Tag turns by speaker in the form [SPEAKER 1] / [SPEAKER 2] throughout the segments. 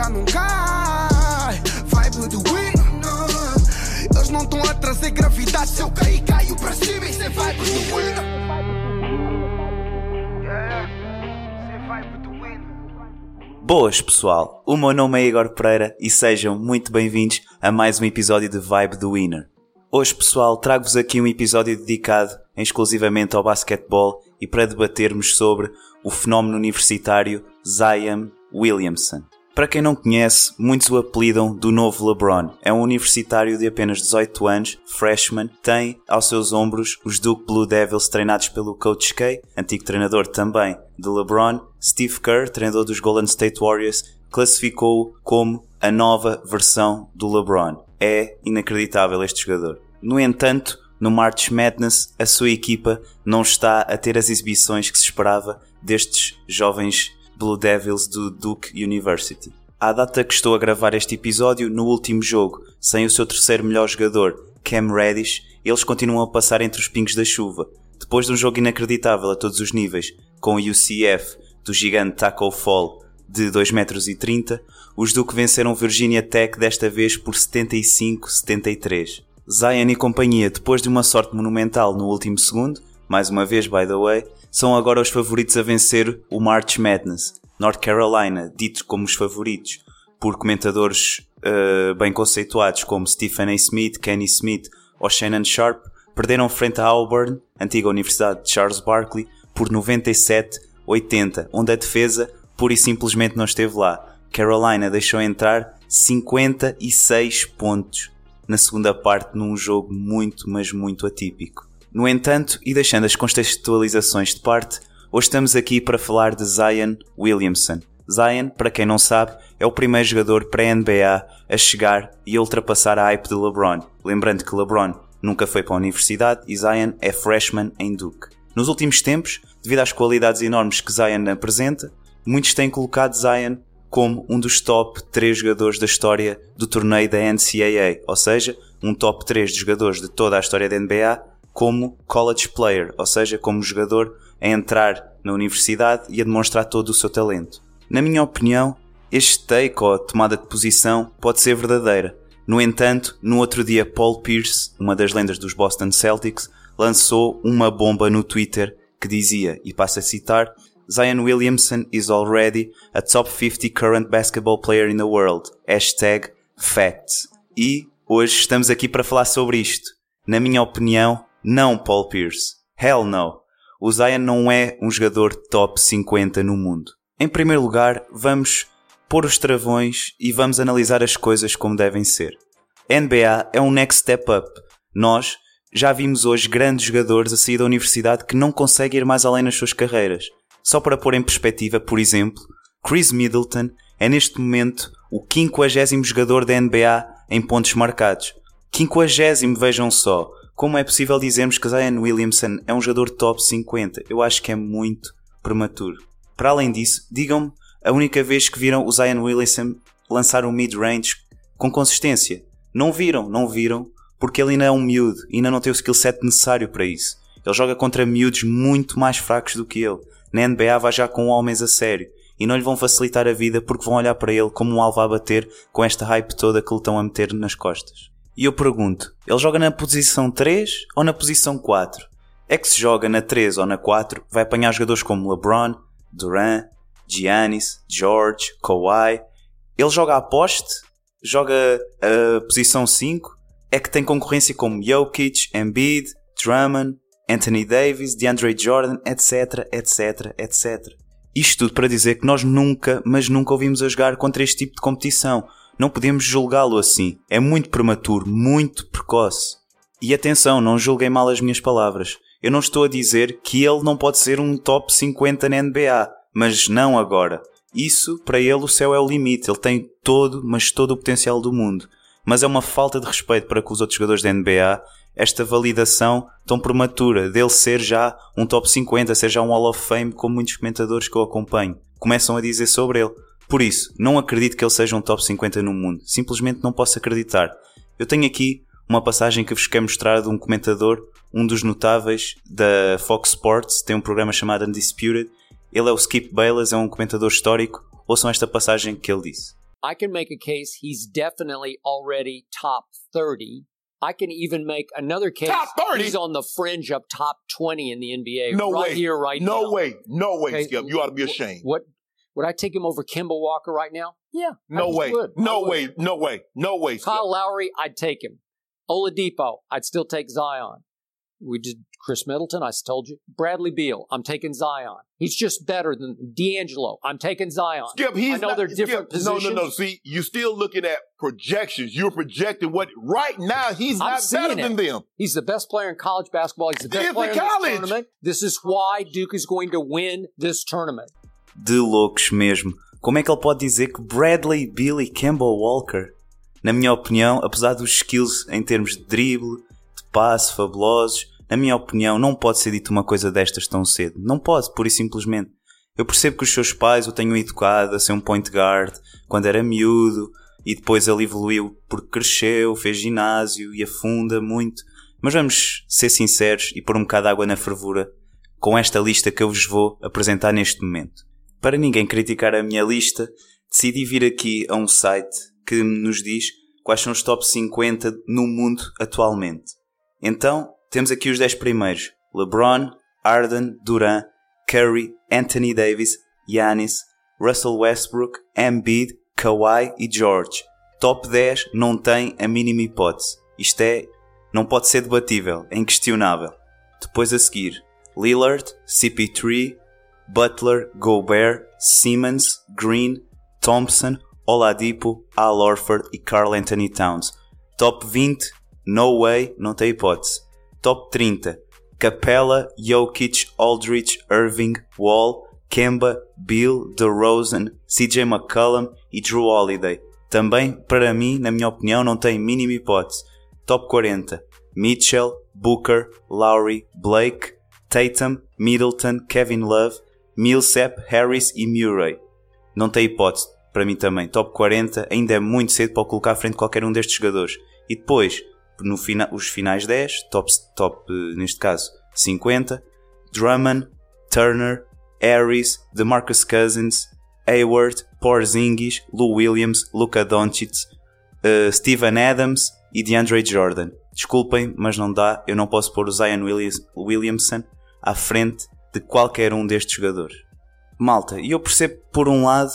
[SPEAKER 1] já não cai. Vibe do. Eles não estão a trazer gravidade. Se eu cair, caio cima. Isso é vibe do.
[SPEAKER 2] Boas pessoal, o meu nome é Igor Pereira e sejam muito bem-vindos a mais um episódio de Vibe do Winner. Hoje pessoal, trago-vos aqui um episódio dedicado exclusivamente ao basquetebol e para debatermos sobre o fenómeno universitário Zion Williamson. Para quem não conhece, muitos o apelidam do novo LeBron. É um universitário de apenas 18 anos, freshman, tem aos seus ombros os Duke Blue Devils treinados pelo Coach K, antigo treinador também de LeBron. Steve Kerr, treinador dos Golden State Warriors, classificou-o como a nova versão do LeBron. É inacreditável este jogador. No entanto, no March Madness, a sua equipa não está a ter as exibições que se esperava destes jovens Blue Devils do Duke University. À data que estou a gravar este episódio, no último jogo, sem o seu terceiro melhor jogador, Cam Reddish, eles continuam a passar entre os pingos da chuva. Depois de um jogo inacreditável a todos os níveis, com o UCF do gigante Taco Fall de 2,30m, os Duke venceram Virginia Tech desta vez por 75-73. Zion e companhia, depois de uma sorte monumental no último segundo, mais uma vez by the way, são agora os favoritos a vencer o March Madness. North Carolina, dito como os favoritos por comentadores uh, bem conceituados como Stephen A. Smith, Kenny Smith ou Shannon Sharp, perderam frente a Auburn, antiga Universidade de Charles Barkley, por 97-80, onde a defesa pura e simplesmente não esteve lá. Carolina deixou entrar 56 pontos na segunda parte num jogo muito, mas muito atípico. No entanto, e deixando as contextualizações de parte, hoje estamos aqui para falar de Zion Williamson. Zion, para quem não sabe, é o primeiro jogador pré-NBA a chegar e ultrapassar a hype de LeBron. Lembrando que LeBron nunca foi para a universidade e Zion é freshman em Duke. Nos últimos tempos, devido às qualidades enormes que Zion apresenta, muitos têm colocado Zion como um dos top 3 jogadores da história do torneio da NCAA, ou seja, um top 3 de jogadores de toda a história da NBA como college player, ou seja, como jogador a entrar na universidade e a demonstrar todo o seu talento. Na minha opinião, este take ou tomada de posição pode ser verdadeira. No entanto, no outro dia, Paul Pierce, uma das lendas dos Boston Celtics, lançou uma bomba no Twitter que dizia, e passo a citar, Zion Williamson is already a top 50 current basketball player in the world. Hashtag facts. E hoje estamos aqui para falar sobre isto. Na minha opinião, não, Paul Pierce. Hell no. O Zion não é um jogador top 50 no mundo. Em primeiro lugar, vamos pôr os travões e vamos analisar as coisas como devem ser. NBA é um next step up. Nós já vimos hoje grandes jogadores a sair da universidade que não conseguem ir mais além nas suas carreiras. Só para pôr em perspectiva, por exemplo, Chris Middleton é neste momento o 50 jogador da NBA em pontos marcados. 50, vejam só. Como é possível dizermos que Zion Williamson é um jogador top 50? Eu acho que é muito prematuro. Para além disso, digam-me a única vez que viram o Zion Williamson lançar um mid-range com consistência. Não viram, não viram, porque ele ainda é um miúdo e ainda não tem o skill set necessário para isso. Ele joga contra miúdos muito mais fracos do que ele. Na NBA vai já com homens a sério e não lhe vão facilitar a vida porque vão olhar para ele como um alvo a bater com esta hype toda que lhe estão a meter nas costas. E eu pergunto, ele joga na posição 3 ou na posição 4? É que se joga na 3 ou na 4, vai apanhar jogadores como LeBron, Durant, Giannis, George, Kawhi. Ele joga a poste, joga a posição 5, é que tem concorrência como Jokic, Embiid, Drummond, Anthony Davis, DeAndre Jordan, etc, etc, etc. Isto tudo para dizer que nós nunca, mas nunca ouvimos a jogar contra este tipo de competição. Não podemos julgá-lo assim. É muito prematuro, muito precoce. E atenção, não julguem mal as minhas palavras. Eu não estou a dizer que ele não pode ser um top 50 na NBA, mas não agora. Isso, para ele, o céu é o limite. Ele tem todo, mas todo o potencial do mundo. Mas é uma falta de respeito para com os outros jogadores da NBA esta validação tão prematura dele ser já um top 50, ser já um Hall of Fame, como muitos comentadores que eu acompanho começam a dizer sobre ele. Por isso, não acredito que ele seja um top 50 no mundo. Simplesmente não posso acreditar. Eu tenho aqui uma passagem que vos quero mostrar de um comentador, um dos notáveis da Fox Sports, tem um programa chamado Undisputed. Ele é o Skip Bayless, é um comentador histórico. Ouçam esta passagem que ele disse.
[SPEAKER 3] I can make a case he's definitely already top 30. I can even make another case.
[SPEAKER 4] Top 30?
[SPEAKER 3] He's on the fringe of top 20 in the NBA.
[SPEAKER 4] No
[SPEAKER 3] right
[SPEAKER 4] way.
[SPEAKER 3] here, right
[SPEAKER 4] no
[SPEAKER 3] now.
[SPEAKER 4] way. No way,
[SPEAKER 3] Okay,
[SPEAKER 4] Skip. You ought to be ashamed.
[SPEAKER 3] What would I take him over Kimball Walker right now? Yeah.
[SPEAKER 4] No way.
[SPEAKER 3] would.
[SPEAKER 4] No
[SPEAKER 3] would.
[SPEAKER 4] way. No way. No way.
[SPEAKER 3] Kyle Lowry, I'd take him. Oladipo, I'd still take Zion. We did Chris Middleton, I told you. Bradley Beal, I'm taking Zion. He's just better than D'Angelo. I'm taking Zion.
[SPEAKER 4] Skip, he's
[SPEAKER 3] I know
[SPEAKER 4] not,
[SPEAKER 3] they're different
[SPEAKER 4] Skip, No,
[SPEAKER 3] positions.
[SPEAKER 4] no, no. See, you're still looking at projections. You're projecting what right now he's
[SPEAKER 3] I'm
[SPEAKER 4] not better than them.
[SPEAKER 3] He's the best player in college basketball. He's the best player
[SPEAKER 4] in
[SPEAKER 3] in
[SPEAKER 4] college.
[SPEAKER 3] this tournament. This is why Duke is going to win this tournament.
[SPEAKER 2] De loucos mesmo. Como é que ele pode dizer que Bradley e Kemba Walker, na minha opinião, apesar dos skills em termos de drible, de passe fabulosos, na minha opinião, não pode ser dito uma coisa destas tão cedo. Não pode, pura e simplesmente. Eu percebo que os seus pais o tenham educado a ser um point guard quando era miúdo e depois ele evoluiu porque cresceu, fez ginásio e afunda muito. Mas vamos ser sinceros e pôr um bocado de água na fervura com esta lista que eu vos vou apresentar neste momento. Para ninguém criticar a minha lista, decidi vir aqui a um site que nos diz quais são os top 50 no mundo atualmente. Então, temos aqui os 10 primeiros: LeBron, Arden, Duran, Curry, Anthony Davis, Giannis, Russell Westbrook, Embiid, Kawhi e George. Top 10 não tem a mínima hipótese. Isto é, não pode ser debatível, é inquestionável. Depois a seguir, Lillard, CP3, Butler, Gobert, Simmons, Green, Thompson, Oladipo, Al Horford e Carl Anthony Towns. Top 20, no way, não tem hipótese. Top 30, Capella, Jokic, Aldridge, Irving, Wall, Kemba, Bill, DeRozan, CJ McCollum e Drew Holiday. Também, para mim, na minha opinião, não tem mínima hipótese. Top 40, Mitchell, Booker, Lowry, Blake, Tatum, Middleton, Kevin Love, Millsap, Harris e Murray. Não tem hipótese, para mim também. Top 40 ainda é muito cedo para colocar à frente qualquer um destes jogadores. E depois, no fina, os finais 10, top, top, eh, neste caso, 50, Drummond, Turner, Harris, DeMarcus Cousins, Hayward, Porzingis, Lou Williams, Luka Doncic, eh, Steven Adams e DeAndre Jordan. Desculpem, mas não dá. Eu não posso pôr o Zion Williams, Williamson à frente de qualquer um destes jogadores. Malta, e eu percebo por um lado,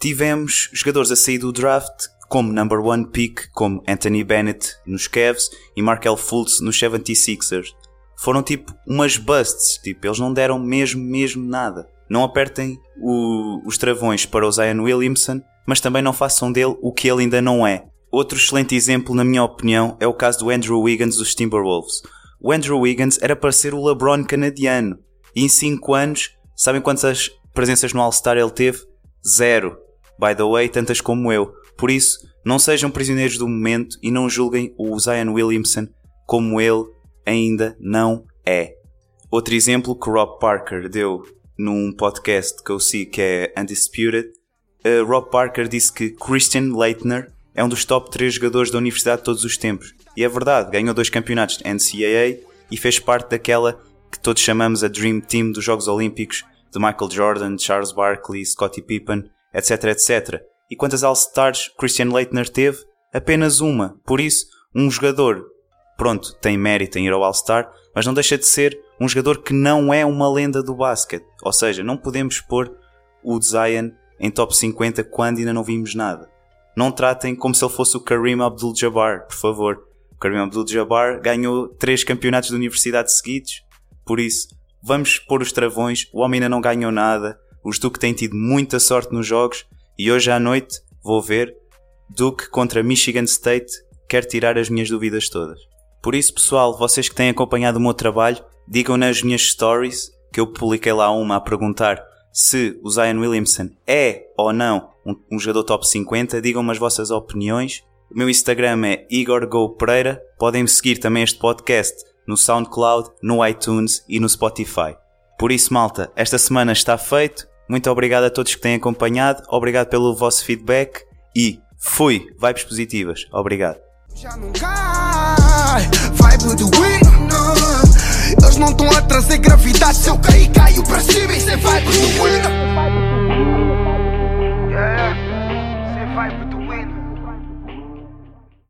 [SPEAKER 2] tivemos jogadores a sair do draft como number one pick, como Anthony Bennett nos Cavs e Markel Fultz nos 76ers. Foram tipo umas busts, tipo, eles não deram mesmo, mesmo nada. Não apertem o- os travões para o Zion Williamson, mas também não façam dele o que ele ainda não é. Outro excelente exemplo, na minha opinião, é o caso do Andrew Wiggins dos Timberwolves. O Andrew Wiggins era para ser o LeBron canadiano. E em 5 anos, sabem quantas presenças no All-Star ele teve? Zero. By the way, tantas como eu. Por isso, não sejam prisioneiros do momento e não julguem o Zion Williamson como ele ainda não é. Outro exemplo que Rob Parker deu num podcast que eu sigo que é Undisputed, uh, Rob Parker disse que Christian Leitner é um dos top 3 jogadores da universidade de todos os tempos. E é verdade, ganhou dois campeonatos de NCAA e fez parte daquela que todos chamamos a Dream Team dos Jogos Olímpicos de Michael Jordan, Charles Barkley, Scottie Pippen, etc, etc. E quantas All-Stars Christian Leitner teve? Apenas uma. Por isso, um jogador, pronto, tem mérito em ir ao All-Star, mas não deixa de ser um jogador que não é uma lenda do basquete. Ou seja, não podemos pôr o Zion em top 50 quando ainda não vimos nada. Não tratem como se ele fosse o Kareem Abdul-Jabbar, por favor. O Kareem Abdul-Jabbar ganhou três campeonatos de universidade seguidos, por isso, vamos pôr os travões, o homem ainda não ganhou nada, os Duke têm tido muita sorte nos jogos e hoje à noite vou ver Duke contra Michigan State, quer tirar as minhas dúvidas todas. Por isso, pessoal, vocês que têm acompanhado o meu trabalho, digam nas minhas stories, que eu publiquei lá uma a perguntar se o Zion Williamson é ou não um, um jogador top 50, digam-me as vossas opiniões. O meu Instagram é Igor Go Pereira. Podem-me seguir também este podcast no SoundCloud, no iTunes e no Spotify. Por isso, malta, esta semana está feito. Muito obrigado a todos que têm acompanhado. Obrigado pelo vosso feedback e fui! Vibes positivas. Obrigado.
[SPEAKER 1] Eles não estão a trazer gravidade. Se eu cair, caio para cima. É vibe do